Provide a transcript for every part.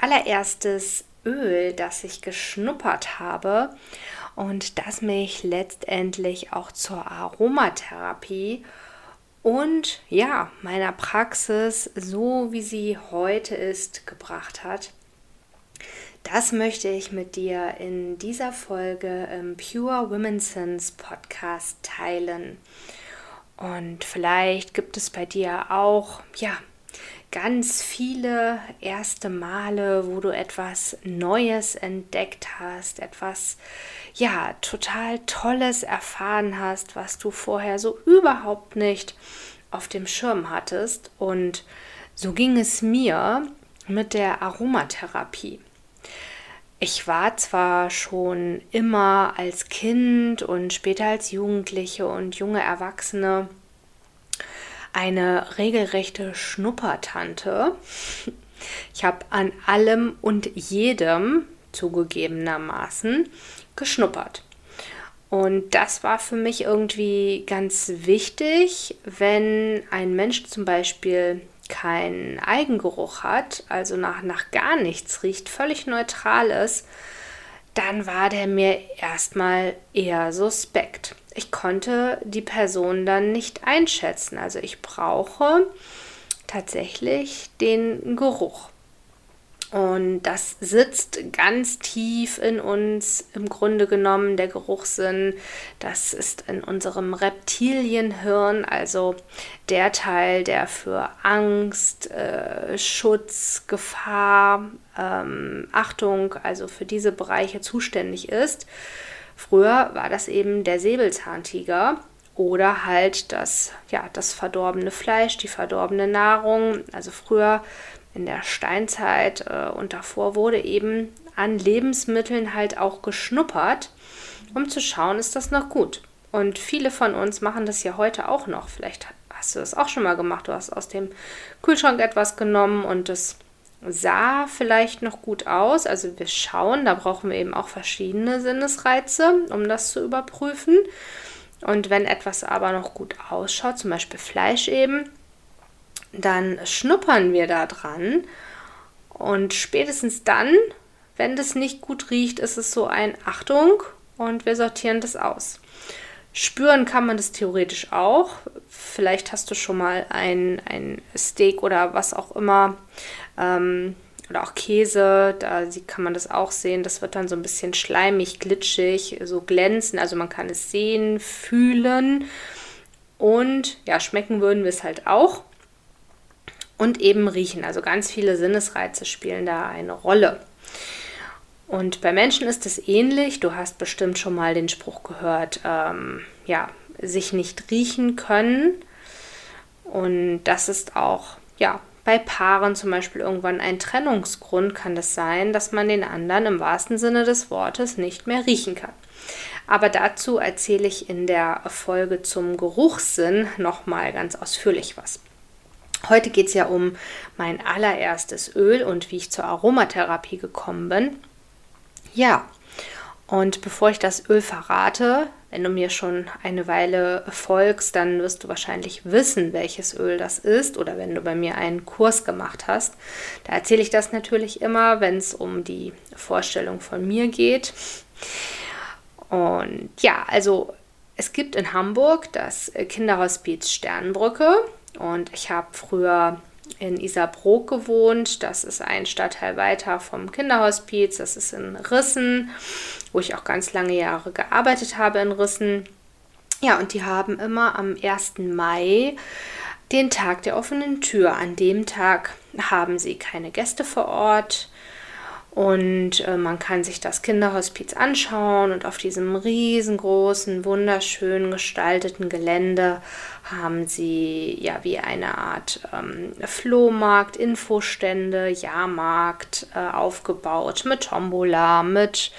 allererstes Öl, das ich geschnuppert habe und das mich letztendlich auch zur Aromatherapie und ja, meiner Praxis, so wie sie heute ist, gebracht hat. Das möchte ich mit dir in dieser Folge im Pure Women's Sense Podcast teilen. Und vielleicht gibt es bei dir auch, ja, ganz viele erste Male, wo du etwas Neues entdeckt hast, etwas ja total Tolles erfahren hast, was du vorher so überhaupt nicht auf dem Schirm hattest. Und so ging es mir mit der Aromatherapie. Ich war zwar schon immer als Kind und später als Jugendliche und junge Erwachsene eine regelrechte Schnuppertante. Ich habe an allem und jedem zugegebenermaßen geschnuppert. Und das war für mich irgendwie ganz wichtig, wenn ein Mensch zum Beispiel keinen Eigengeruch hat, also nach, nach gar nichts riecht, völlig neutral ist, dann war der mir erstmal eher suspekt. Ich konnte die Person dann nicht einschätzen. Also ich brauche tatsächlich den Geruch. Und das sitzt ganz tief in uns, im Grunde genommen, der Geruchssinn. Das ist in unserem Reptilienhirn, also der Teil, der für Angst, äh, Schutz, Gefahr, ähm, Achtung, also für diese Bereiche zuständig ist. Früher war das eben der Säbelzahntiger oder halt das, ja, das verdorbene Fleisch, die verdorbene Nahrung. Also früher in der Steinzeit äh, und davor wurde eben an Lebensmitteln halt auch geschnuppert, um zu schauen, ist das noch gut. Und viele von uns machen das ja heute auch noch. Vielleicht hast du das auch schon mal gemacht. Du hast aus dem Kühlschrank etwas genommen und es sah vielleicht noch gut aus. Also wir schauen, da brauchen wir eben auch verschiedene Sinnesreize, um das zu überprüfen. Und wenn etwas aber noch gut ausschaut, zum Beispiel Fleisch eben, dann schnuppern wir da dran und spätestens dann, wenn das nicht gut riecht, ist es so ein Achtung und wir sortieren das aus. Spüren kann man das theoretisch auch. Vielleicht hast du schon mal ein, ein Steak oder was auch immer ähm, oder auch Käse, da kann man das auch sehen. Das wird dann so ein bisschen schleimig, glitschig, so glänzen. Also man kann es sehen, fühlen und ja, schmecken würden wir es halt auch und eben riechen. Also ganz viele Sinnesreize spielen da eine Rolle. Und bei Menschen ist es ähnlich. Du hast bestimmt schon mal den Spruch gehört, ähm, ja, sich nicht riechen können. Und das ist auch, ja, bei Paaren zum Beispiel irgendwann ein Trennungsgrund kann das sein, dass man den anderen im wahrsten Sinne des Wortes nicht mehr riechen kann. Aber dazu erzähle ich in der Folge zum Geruchssinn nochmal ganz ausführlich was. Heute geht es ja um mein allererstes Öl und wie ich zur Aromatherapie gekommen bin. Ja, Und bevor ich das Öl verrate, wenn du mir schon eine Weile folgst, dann wirst du wahrscheinlich wissen, welches Öl das ist oder wenn du bei mir einen Kurs gemacht hast. Da erzähle ich das natürlich immer, wenn es um die Vorstellung von mir geht. Und ja, also es gibt in Hamburg das Kinderhospiz Sternbrücke und ich habe früher in Isarbrook gewohnt. Das ist ein Stadtteil weiter vom Kinderhospiz. Das ist in Rissen, wo ich auch ganz lange Jahre gearbeitet habe in Rissen. Ja, und die haben immer am 1. Mai den Tag der offenen Tür. An dem Tag haben sie keine Gäste vor Ort. Und äh, man kann sich das Kinderhospiz anschauen und auf diesem riesengroßen, wunderschön gestalteten Gelände haben sie ja wie eine Art ähm, Flohmarkt, Infostände, Jahrmarkt äh, aufgebaut mit Tombola, mit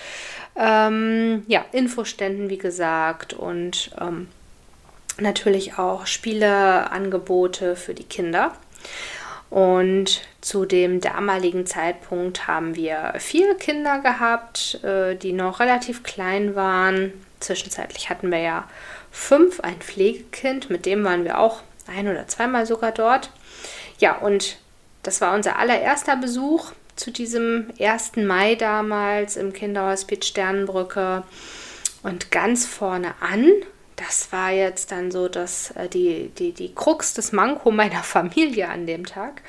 ähm, ja, Infoständen, wie gesagt, und ähm, natürlich auch Spieleangebote für die Kinder. Und zu dem damaligen Zeitpunkt haben wir vier Kinder gehabt, äh, die noch relativ klein waren. Zwischenzeitlich hatten wir ja fünf, ein Pflegekind, mit dem waren wir auch ein oder zweimal sogar dort. Ja, und das war unser allererster Besuch zu diesem 1. Mai damals im Kinderhospiz Sternenbrücke. Und ganz vorne an das war jetzt dann so, dass äh, die, die, die Krux des Manko meiner Familie an dem Tag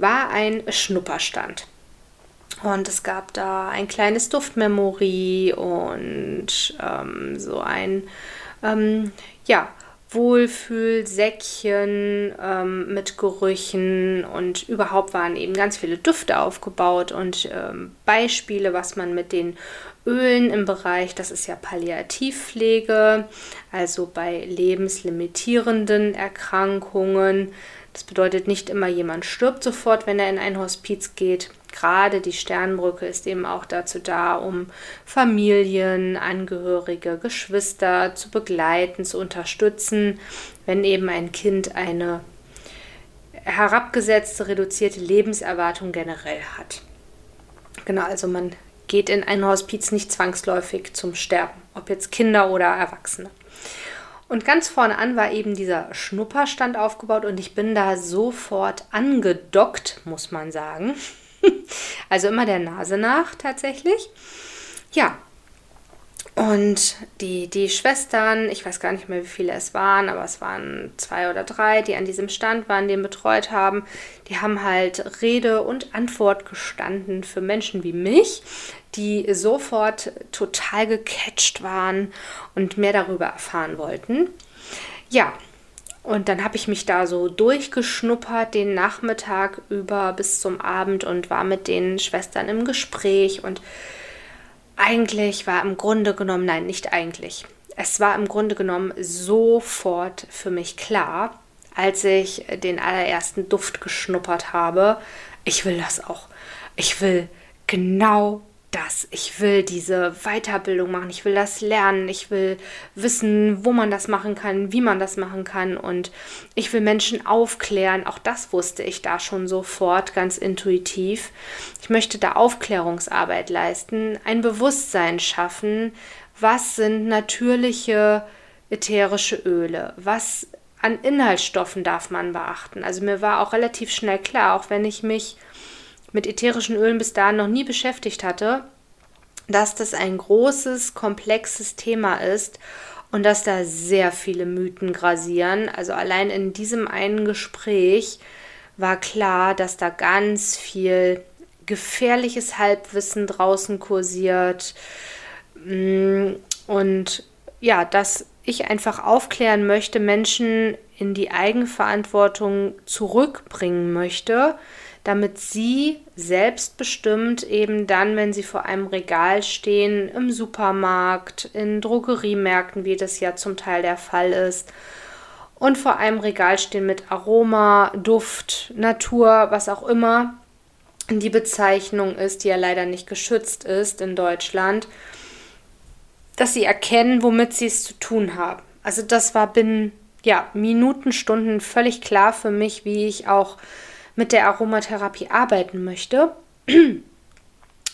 war ein Schnupperstand. Und es gab da ein kleines Duftmemory und ähm, so ein ähm, ja, Wohlfühlsäckchen ähm, mit Gerüchen und überhaupt waren eben ganz viele Düfte aufgebaut und ähm, Beispiele, was man mit den Ölen im Bereich, das ist ja Palliativpflege, also bei lebenslimitierenden Erkrankungen. Das bedeutet nicht immer, jemand stirbt sofort, wenn er in ein Hospiz geht. Gerade die Sternbrücke ist eben auch dazu da, um Familien, Angehörige, Geschwister zu begleiten, zu unterstützen, wenn eben ein Kind eine herabgesetzte, reduzierte Lebenserwartung generell hat. Genau, also man geht in ein Hospiz nicht zwangsläufig zum Sterben, ob jetzt Kinder oder Erwachsene. Und ganz vorne an war eben dieser Schnupperstand aufgebaut und ich bin da sofort angedockt, muss man sagen. also immer der Nase nach tatsächlich. Ja, und die, die Schwestern, ich weiß gar nicht mehr, wie viele es waren, aber es waren zwei oder drei, die an diesem Stand waren, den betreut haben. Die haben halt Rede und Antwort gestanden für Menschen wie mich, die sofort total gecatcht waren und mehr darüber erfahren wollten. Ja, und dann habe ich mich da so durchgeschnuppert den Nachmittag über bis zum Abend und war mit den Schwestern im Gespräch und eigentlich war im Grunde genommen, nein, nicht eigentlich. Es war im Grunde genommen sofort für mich klar, als ich den allerersten Duft geschnuppert habe, ich will das auch. Ich will genau das. Ich will diese Weiterbildung machen, ich will das lernen, ich will wissen, wo man das machen kann, wie man das machen kann und ich will Menschen aufklären. Auch das wusste ich da schon sofort ganz intuitiv. Ich möchte da Aufklärungsarbeit leisten, ein Bewusstsein schaffen, was sind natürliche ätherische Öle, was an Inhaltsstoffen darf man beachten. Also mir war auch relativ schnell klar, auch wenn ich mich mit ätherischen Ölen bis dahin noch nie beschäftigt hatte, dass das ein großes, komplexes Thema ist und dass da sehr viele Mythen grasieren. Also allein in diesem einen Gespräch war klar, dass da ganz viel gefährliches Halbwissen draußen kursiert mm, und ja, dass ich einfach aufklären möchte, Menschen in die Eigenverantwortung zurückbringen möchte, damit sie selbstbestimmt eben dann, wenn sie vor einem Regal stehen, im Supermarkt, in Drogeriemärkten, wie das ja zum Teil der Fall ist, und vor einem Regal stehen mit Aroma, Duft, Natur, was auch immer die Bezeichnung ist, die ja leider nicht geschützt ist in Deutschland, dass sie erkennen, womit sie es zu tun haben. Also das war binnen ja, Minuten, Stunden völlig klar für mich, wie ich auch mit der Aromatherapie arbeiten möchte.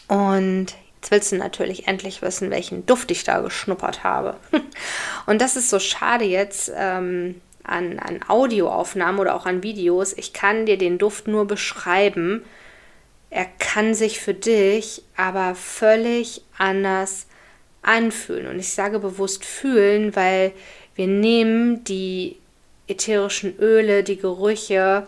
Und jetzt willst du natürlich endlich wissen, welchen Duft ich da geschnuppert habe. Und das ist so schade jetzt ähm, an, an Audioaufnahmen oder auch an Videos. Ich kann dir den Duft nur beschreiben. Er kann sich für dich aber völlig anders anfühlen. Und ich sage bewusst fühlen, weil wir nehmen die ätherischen Öle, die Gerüche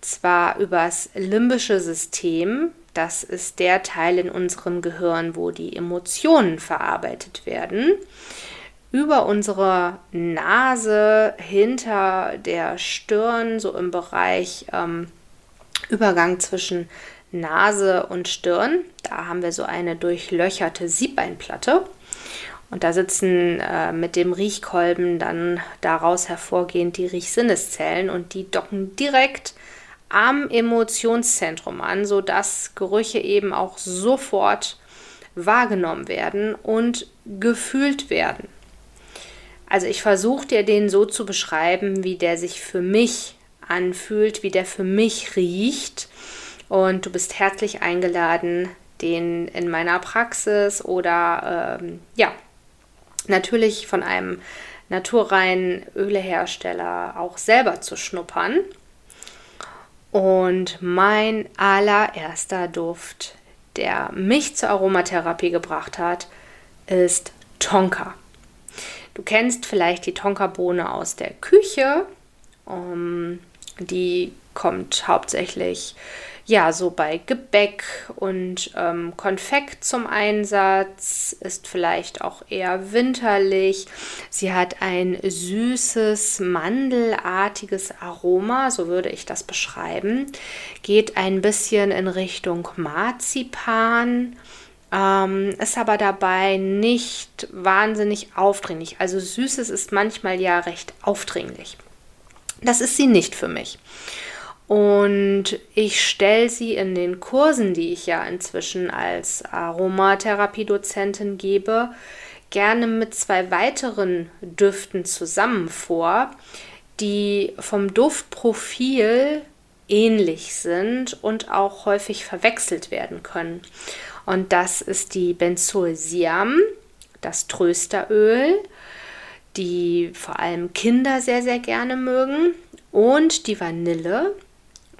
zwar übers limbische System, das ist der Teil in unserem Gehirn, wo die Emotionen verarbeitet werden, über unsere Nase, hinter der Stirn, so im Bereich ähm, Übergang zwischen Nase und Stirn. Da haben wir so eine durchlöcherte Siebbeinplatte. Und da sitzen äh, mit dem Riechkolben dann daraus hervorgehend die Riechsinneszellen und die docken direkt am Emotionszentrum an, sodass Gerüche eben auch sofort wahrgenommen werden und gefühlt werden. Also ich versuche dir den so zu beschreiben, wie der sich für mich anfühlt, wie der für mich riecht. Und du bist herzlich eingeladen, den in meiner Praxis oder ähm, ja, natürlich von einem naturreinen Ölehersteller auch selber zu schnuppern. Und mein allererster Duft, der mich zur Aromatherapie gebracht hat, ist Tonka. Du kennst vielleicht die Tonkabohne aus der Küche. Um, die kommt hauptsächlich ja, so bei Gebäck und ähm, Konfekt zum Einsatz, ist vielleicht auch eher winterlich. Sie hat ein süßes, mandelartiges Aroma, so würde ich das beschreiben. Geht ein bisschen in Richtung Marzipan. Ähm, ist aber dabei nicht wahnsinnig aufdringlich. Also Süßes ist manchmal ja recht aufdringlich. Das ist sie nicht für mich. Und ich stelle sie in den Kursen, die ich ja inzwischen als Aromatherapiedozentin gebe, gerne mit zwei weiteren Düften zusammen vor, die vom Duftprofil ähnlich sind und auch häufig verwechselt werden können. Und das ist die Benzoesiam, das Trösteröl, die vor allem Kinder sehr, sehr gerne mögen, und die Vanille,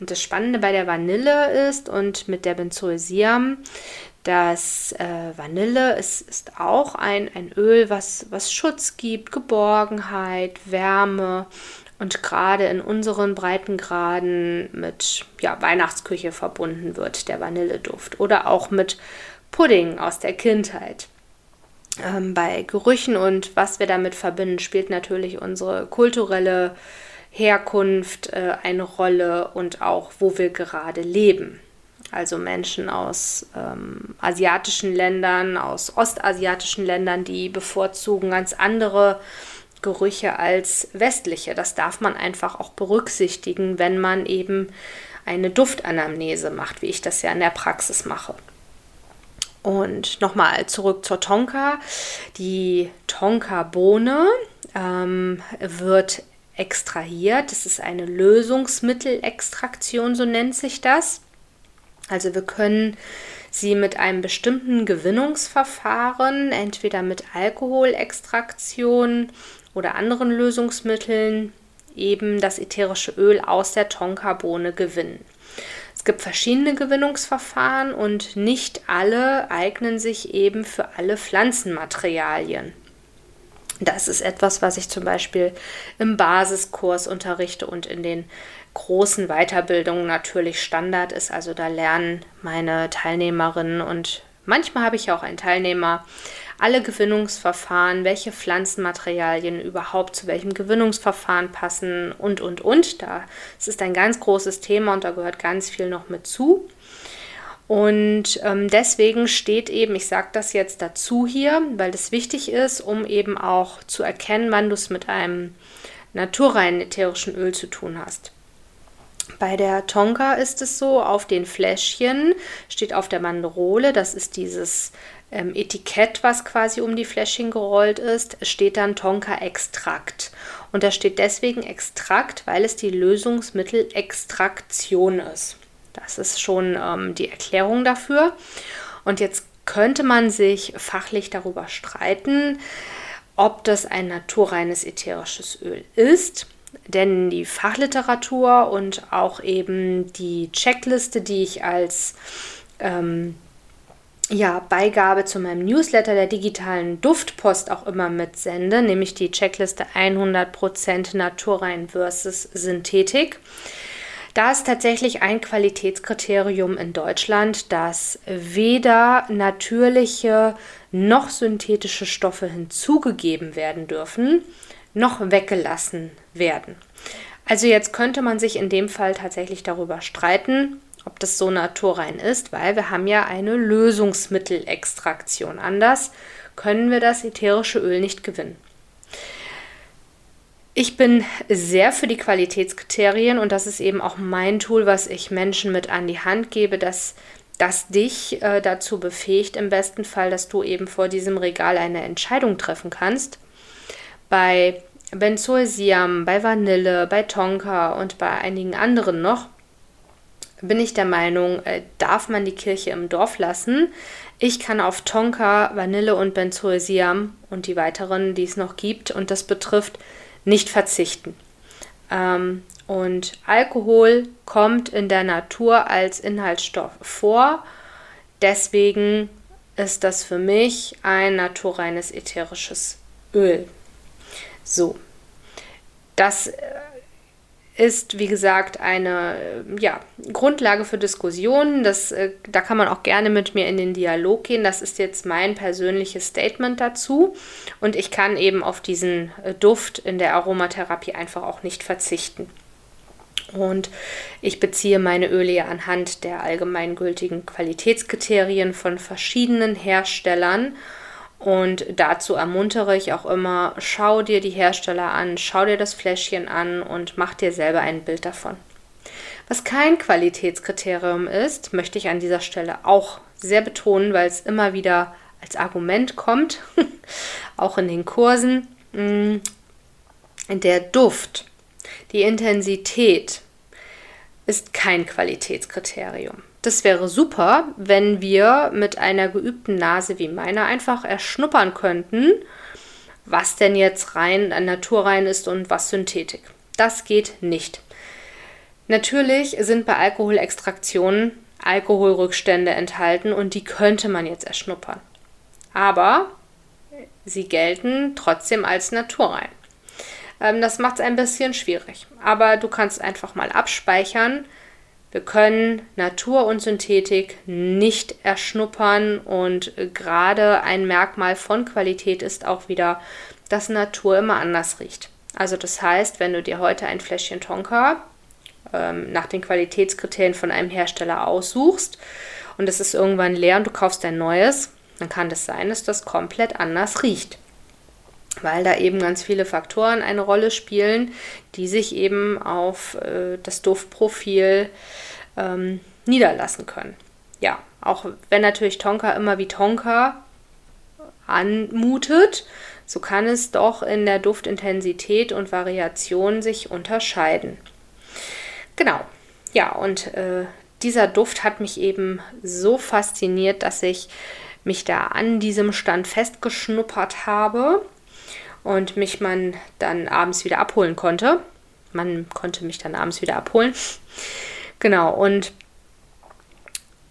und das Spannende bei der Vanille ist und mit der Benzoesiam, dass äh, Vanille ist, ist auch ein, ein Öl, was, was Schutz gibt, Geborgenheit, Wärme und gerade in unseren Breitengraden mit ja, Weihnachtsküche verbunden wird, der Vanilleduft. Oder auch mit Pudding aus der Kindheit. Ähm, bei Gerüchen und was wir damit verbinden, spielt natürlich unsere kulturelle Herkunft äh, eine Rolle und auch, wo wir gerade leben. Also Menschen aus ähm, asiatischen Ländern, aus ostasiatischen Ländern, die bevorzugen ganz andere Gerüche als westliche. Das darf man einfach auch berücksichtigen, wenn man eben eine Duftanamnese macht, wie ich das ja in der Praxis mache. Und nochmal zurück zur Tonka. Die Tonka-Bohne ähm, wird extrahiert. Das ist eine Lösungsmittelextraktion, so nennt sich das. Also wir können sie mit einem bestimmten Gewinnungsverfahren, entweder mit Alkoholextraktion oder anderen Lösungsmitteln, eben das ätherische Öl aus der Tonkabohne gewinnen. Es gibt verschiedene Gewinnungsverfahren und nicht alle eignen sich eben für alle Pflanzenmaterialien. Das ist etwas, was ich zum Beispiel im Basiskurs unterrichte und in den großen Weiterbildungen natürlich Standard ist. Also da lernen meine Teilnehmerinnen und manchmal habe ich auch einen Teilnehmer alle Gewinnungsverfahren, welche Pflanzenmaterialien überhaupt zu welchem Gewinnungsverfahren passen und, und, und. Da, es ist ein ganz großes Thema und da gehört ganz viel noch mit zu. Und ähm, deswegen steht eben, ich sage das jetzt dazu hier, weil das wichtig ist, um eben auch zu erkennen, wann du es mit einem naturreinen ätherischen Öl zu tun hast. Bei der Tonka ist es so, auf den Fläschchen steht auf der Banderole, das ist dieses ähm, Etikett, was quasi um die Fläschchen gerollt ist, steht dann Tonka-Extrakt. Und da steht deswegen Extrakt, weil es die Lösungsmittelextraktion ist. Das ist schon ähm, die Erklärung dafür. Und jetzt könnte man sich fachlich darüber streiten, ob das ein naturreines ätherisches Öl ist. Denn die Fachliteratur und auch eben die Checkliste, die ich als ähm, ja, Beigabe zu meinem Newsletter der digitalen Duftpost auch immer mitsende, nämlich die Checkliste 100% Naturrein versus Synthetik. Da ist tatsächlich ein Qualitätskriterium in Deutschland, dass weder natürliche noch synthetische Stoffe hinzugegeben werden dürfen, noch weggelassen werden. Also jetzt könnte man sich in dem Fall tatsächlich darüber streiten, ob das so naturrein ist, weil wir haben ja eine Lösungsmittelextraktion. Anders können wir das ätherische Öl nicht gewinnen. Ich bin sehr für die Qualitätskriterien und das ist eben auch mein Tool, was ich Menschen mit an die Hand gebe, dass das dich äh, dazu befähigt, im besten Fall, dass du eben vor diesem Regal eine Entscheidung treffen kannst. Bei Benzoesiam, bei Vanille, bei Tonka und bei einigen anderen noch bin ich der Meinung, äh, darf man die Kirche im Dorf lassen. Ich kann auf Tonka, Vanille und Benzoesiam und die weiteren, die es noch gibt, und das betrifft, nicht verzichten. Ähm, und Alkohol kommt in der Natur als Inhaltsstoff vor. Deswegen ist das für mich ein naturreines ätherisches Öl. So, das äh, ist, wie gesagt, eine ja, Grundlage für Diskussionen. Das, äh, da kann man auch gerne mit mir in den Dialog gehen. Das ist jetzt mein persönliches Statement dazu. Und ich kann eben auf diesen äh, Duft in der Aromatherapie einfach auch nicht verzichten. Und ich beziehe meine Öle ja anhand der allgemeingültigen Qualitätskriterien von verschiedenen Herstellern und dazu ermuntere ich auch immer, schau dir die Hersteller an, schau dir das Fläschchen an und mach dir selber ein Bild davon. Was kein Qualitätskriterium ist, möchte ich an dieser Stelle auch sehr betonen, weil es immer wieder als Argument kommt, auch in den Kursen. Mm, der Duft, die Intensität ist kein Qualitätskriterium. Das wäre super, wenn wir mit einer geübten Nase wie meiner einfach erschnuppern könnten, was denn jetzt rein naturrein ist und was Synthetik. Das geht nicht. Natürlich sind bei Alkoholextraktionen Alkoholrückstände enthalten und die könnte man jetzt erschnuppern. Aber sie gelten trotzdem als naturrein. Ähm, das macht es ein bisschen schwierig. Aber du kannst einfach mal abspeichern, wir können Natur und Synthetik nicht erschnuppern und gerade ein Merkmal von Qualität ist auch wieder, dass Natur immer anders riecht. Also das heißt, wenn du dir heute ein Fläschchen Tonka ähm, nach den Qualitätskriterien von einem Hersteller aussuchst und es ist irgendwann leer und du kaufst ein neues, dann kann es das sein, dass das komplett anders riecht weil da eben ganz viele Faktoren eine Rolle spielen, die sich eben auf äh, das Duftprofil ähm, niederlassen können. Ja, auch wenn natürlich Tonka immer wie Tonka anmutet, so kann es doch in der Duftintensität und Variation sich unterscheiden. Genau, ja, und äh, dieser Duft hat mich eben so fasziniert, dass ich mich da an diesem Stand festgeschnuppert habe und mich man dann abends wieder abholen konnte. Man konnte mich dann abends wieder abholen. Genau, und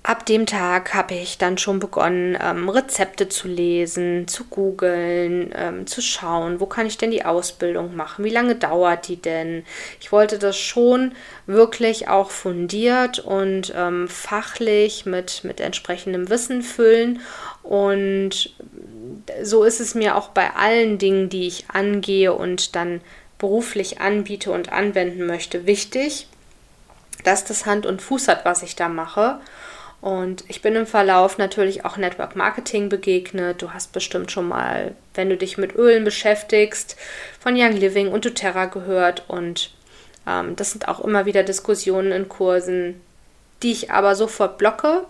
ab dem Tag habe ich dann schon begonnen, ähm, Rezepte zu lesen, zu googeln, ähm, zu schauen, wo kann ich denn die Ausbildung machen, wie lange dauert die denn. Ich wollte das schon wirklich auch fundiert und ähm, fachlich mit, mit entsprechendem Wissen füllen. Und so ist es mir auch bei allen Dingen, die ich angehe und dann beruflich anbiete und anwenden möchte, wichtig, dass das Hand und Fuß hat, was ich da mache. Und ich bin im Verlauf natürlich auch Network Marketing begegnet. Du hast bestimmt schon mal, wenn du dich mit Ölen beschäftigst, von Young Living und doTERRA gehört. Und ähm, das sind auch immer wieder Diskussionen in Kursen, die ich aber sofort blocke.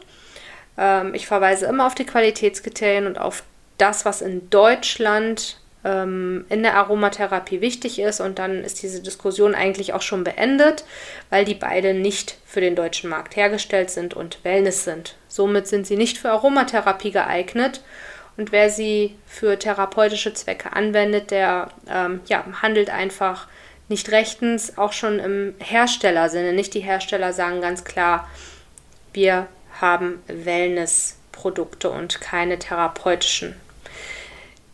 Ähm, ich verweise immer auf die Qualitätskriterien und auf das, was in Deutschland ähm, in der Aromatherapie wichtig ist. Und dann ist diese Diskussion eigentlich auch schon beendet, weil die beide nicht für den deutschen Markt hergestellt sind und Wellness sind. Somit sind sie nicht für Aromatherapie geeignet. Und wer sie für therapeutische Zwecke anwendet, der ähm, ja, handelt einfach nicht rechtens, auch schon im Herstellersinne. Nicht die Hersteller sagen ganz klar, wir haben Wellnessprodukte und keine therapeutischen.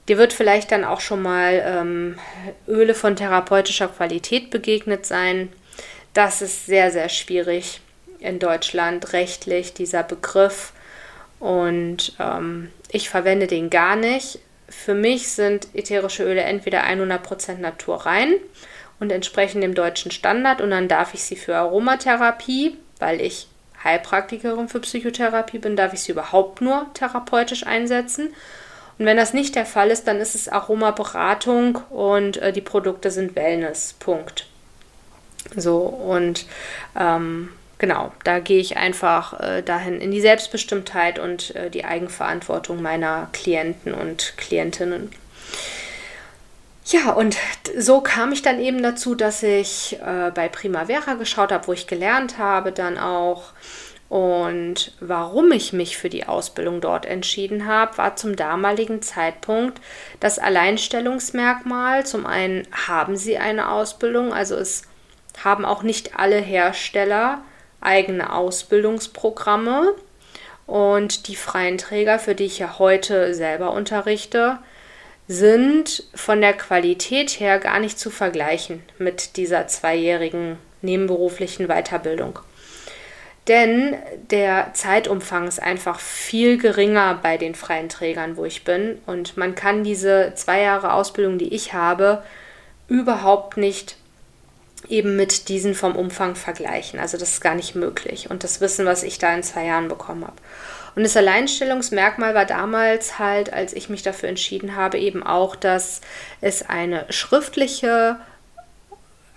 Dir wird vielleicht dann auch schon mal ähm, Öle von therapeutischer Qualität begegnet sein. Das ist sehr, sehr schwierig in Deutschland rechtlich, dieser Begriff. Und ähm, ich verwende den gar nicht. Für mich sind ätherische Öle entweder 100% naturrein und entsprechen dem deutschen Standard und dann darf ich sie für Aromatherapie, weil ich Heilpraktikerin für Psychotherapie bin, darf ich sie überhaupt nur therapeutisch einsetzen. Und wenn das nicht der Fall ist, dann ist es Aromaberatung und äh, die Produkte sind Wellness. Punkt. So, und ähm, genau, da gehe ich einfach äh, dahin in die Selbstbestimmtheit und äh, die Eigenverantwortung meiner Klienten und Klientinnen. Ja, und so kam ich dann eben dazu, dass ich äh, bei Primavera geschaut habe, wo ich gelernt habe, dann auch. Und warum ich mich für die Ausbildung dort entschieden habe, war zum damaligen Zeitpunkt das Alleinstellungsmerkmal. Zum einen haben sie eine Ausbildung, also es haben auch nicht alle Hersteller eigene Ausbildungsprogramme. Und die freien Träger, für die ich ja heute selber unterrichte, sind von der Qualität her gar nicht zu vergleichen mit dieser zweijährigen nebenberuflichen Weiterbildung. Denn der Zeitumfang ist einfach viel geringer bei den freien Trägern, wo ich bin. Und man kann diese zwei Jahre Ausbildung, die ich habe, überhaupt nicht eben mit diesen vom Umfang vergleichen. Also das ist gar nicht möglich. Und das Wissen, was ich da in zwei Jahren bekommen habe. Und das Alleinstellungsmerkmal war damals halt, als ich mich dafür entschieden habe, eben auch, dass es eine schriftliche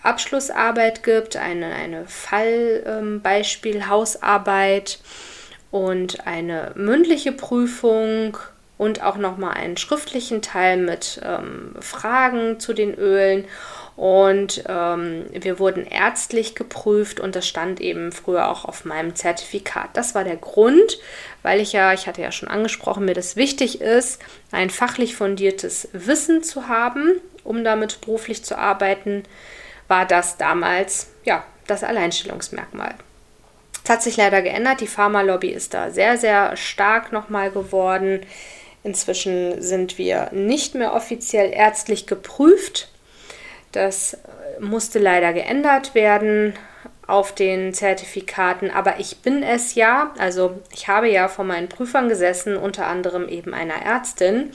Abschlussarbeit gibt, eine, eine Fallbeispiel-Hausarbeit und eine mündliche Prüfung und auch nochmal einen schriftlichen Teil mit ähm, Fragen zu den Ölen und ähm, wir wurden ärztlich geprüft und das stand eben früher auch auf meinem Zertifikat. Das war der Grund, weil ich ja, ich hatte ja schon angesprochen, mir das wichtig ist, ein fachlich fundiertes Wissen zu haben, um damit beruflich zu arbeiten, war das damals ja das Alleinstellungsmerkmal. Es hat sich leider geändert. Die Pharmalobby ist da sehr, sehr stark nochmal geworden. Inzwischen sind wir nicht mehr offiziell ärztlich geprüft das musste leider geändert werden auf den Zertifikaten, aber ich bin es ja, also ich habe ja vor meinen Prüfern gesessen, unter anderem eben einer Ärztin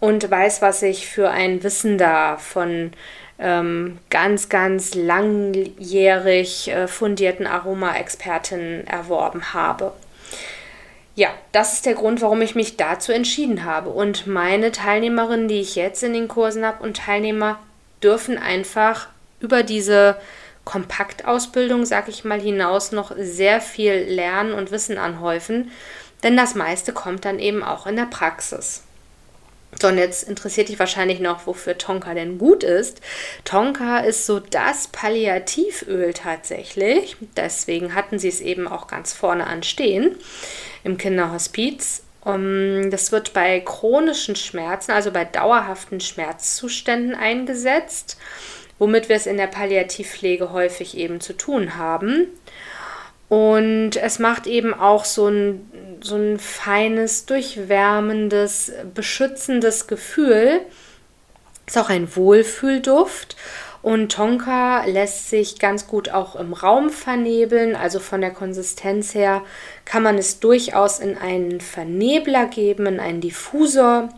und weiß, was ich für ein Wissen da von ähm, ganz, ganz langjährig äh, fundierten Aroma-Expertinnen erworben habe. Ja, das ist der Grund, warum ich mich dazu entschieden habe. Und meine Teilnehmerinnen, die ich jetzt in den Kursen habe und Teilnehmer, dürfen einfach über diese Kompaktausbildung, sag ich mal, hinaus noch sehr viel lernen und Wissen anhäufen, denn das meiste kommt dann eben auch in der Praxis. So, und jetzt interessiert dich wahrscheinlich noch, wofür Tonka denn gut ist. Tonka ist so das Palliativöl tatsächlich. Deswegen hatten sie es eben auch ganz vorne anstehen im Kinderhospiz. Um, das wird bei chronischen Schmerzen, also bei dauerhaften Schmerzzuständen eingesetzt, womit wir es in der Palliativpflege häufig eben zu tun haben. Und es macht eben auch so ein, so ein feines, durchwärmendes, beschützendes Gefühl. Ist auch ein Wohlfühlduft und Tonka lässt sich ganz gut auch im Raum vernebeln, also von der Konsistenz her kann man es durchaus in einen Vernebler geben, in einen Diffusor.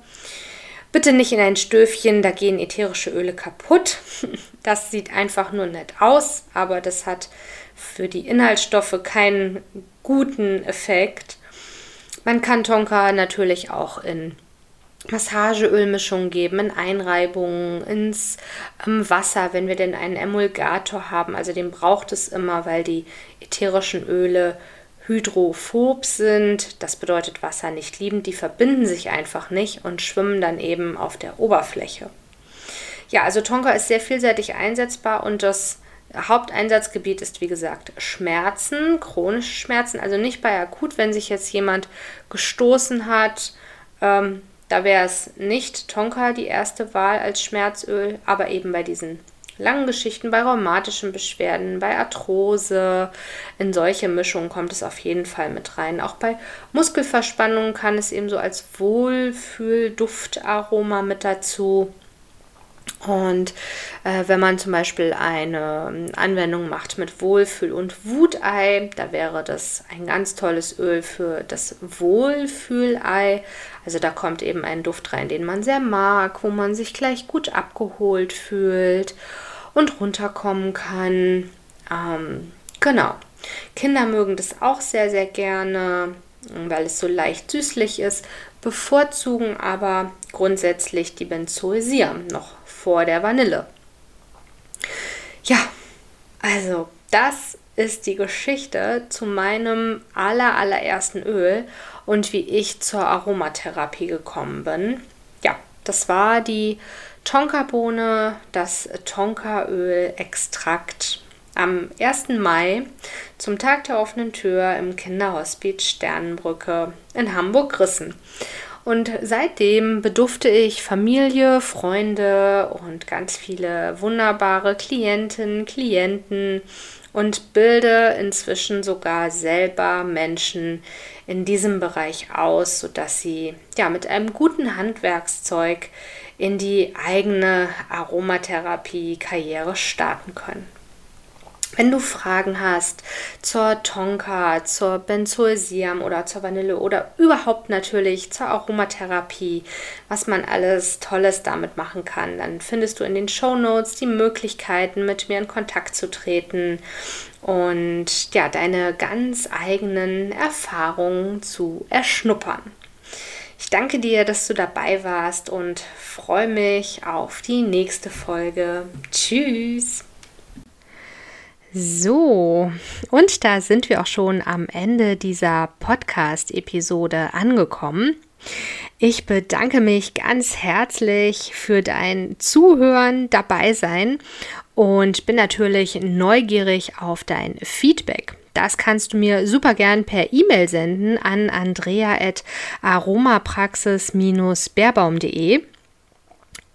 Bitte nicht in ein Stöfchen, da gehen ätherische Öle kaputt. Das sieht einfach nur nett aus, aber das hat für die Inhaltsstoffe keinen guten Effekt. Man kann Tonka natürlich auch in Massageölmischung geben, in Einreibungen, ins ähm, Wasser, wenn wir denn einen Emulgator haben. Also den braucht es immer, weil die ätherischen Öle hydrophob sind, das bedeutet Wasser nicht liebend, die verbinden sich einfach nicht und schwimmen dann eben auf der Oberfläche. Ja, also Tonka ist sehr vielseitig einsetzbar und das Haupteinsatzgebiet ist wie gesagt Schmerzen, chronische Schmerzen, also nicht bei akut, wenn sich jetzt jemand gestoßen hat. Ähm, da wäre es nicht Tonka die erste Wahl als Schmerzöl, aber eben bei diesen langen Geschichten, bei rheumatischen Beschwerden, bei Arthrose. In solche Mischungen kommt es auf jeden Fall mit rein. Auch bei Muskelverspannungen kann es eben so als Wohlfühl-Duftaroma mit dazu. Und äh, wenn man zum Beispiel eine ähm, Anwendung macht mit Wohlfühl- und Wutei, da wäre das ein ganz tolles Öl für das Wohlfühlei. Also da kommt eben ein Duft rein, den man sehr mag, wo man sich gleich gut abgeholt fühlt und runterkommen kann. Ähm, genau. Kinder mögen das auch sehr, sehr gerne, weil es so leicht süßlich ist, bevorzugen aber grundsätzlich die Benzoesiam noch vor der Vanille. Ja, also das ist die Geschichte zu meinem aller allerersten Öl und wie ich zur Aromatherapie gekommen bin. Ja, das war die Tonkabohne, das Tonkaöl-Extrakt am 1. Mai zum Tag der offenen Tür im Kinderhospiz Sternenbrücke in Hamburg-Rissen. Und seitdem bedufte ich Familie, Freunde und ganz viele wunderbare Klientinnen, Klienten und bilde inzwischen sogar selber Menschen in diesem Bereich aus, sodass sie ja mit einem guten Handwerkszeug in die eigene Aromatherapie-Karriere starten können. Wenn du Fragen hast zur Tonka, zur Benzoesiam oder zur Vanille oder überhaupt natürlich zur Aromatherapie, was man alles Tolles damit machen kann, dann findest du in den Show Notes die Möglichkeiten, mit mir in Kontakt zu treten und ja, deine ganz eigenen Erfahrungen zu erschnuppern. Ich danke dir, dass du dabei warst und freue mich auf die nächste Folge. Tschüss! So, und da sind wir auch schon am Ende dieser Podcast-Episode angekommen. Ich bedanke mich ganz herzlich für dein Zuhören, dabei sein und bin natürlich neugierig auf dein Feedback. Das kannst du mir super gern per E-Mail senden an andrea.aromapraxis-beerbaum.de.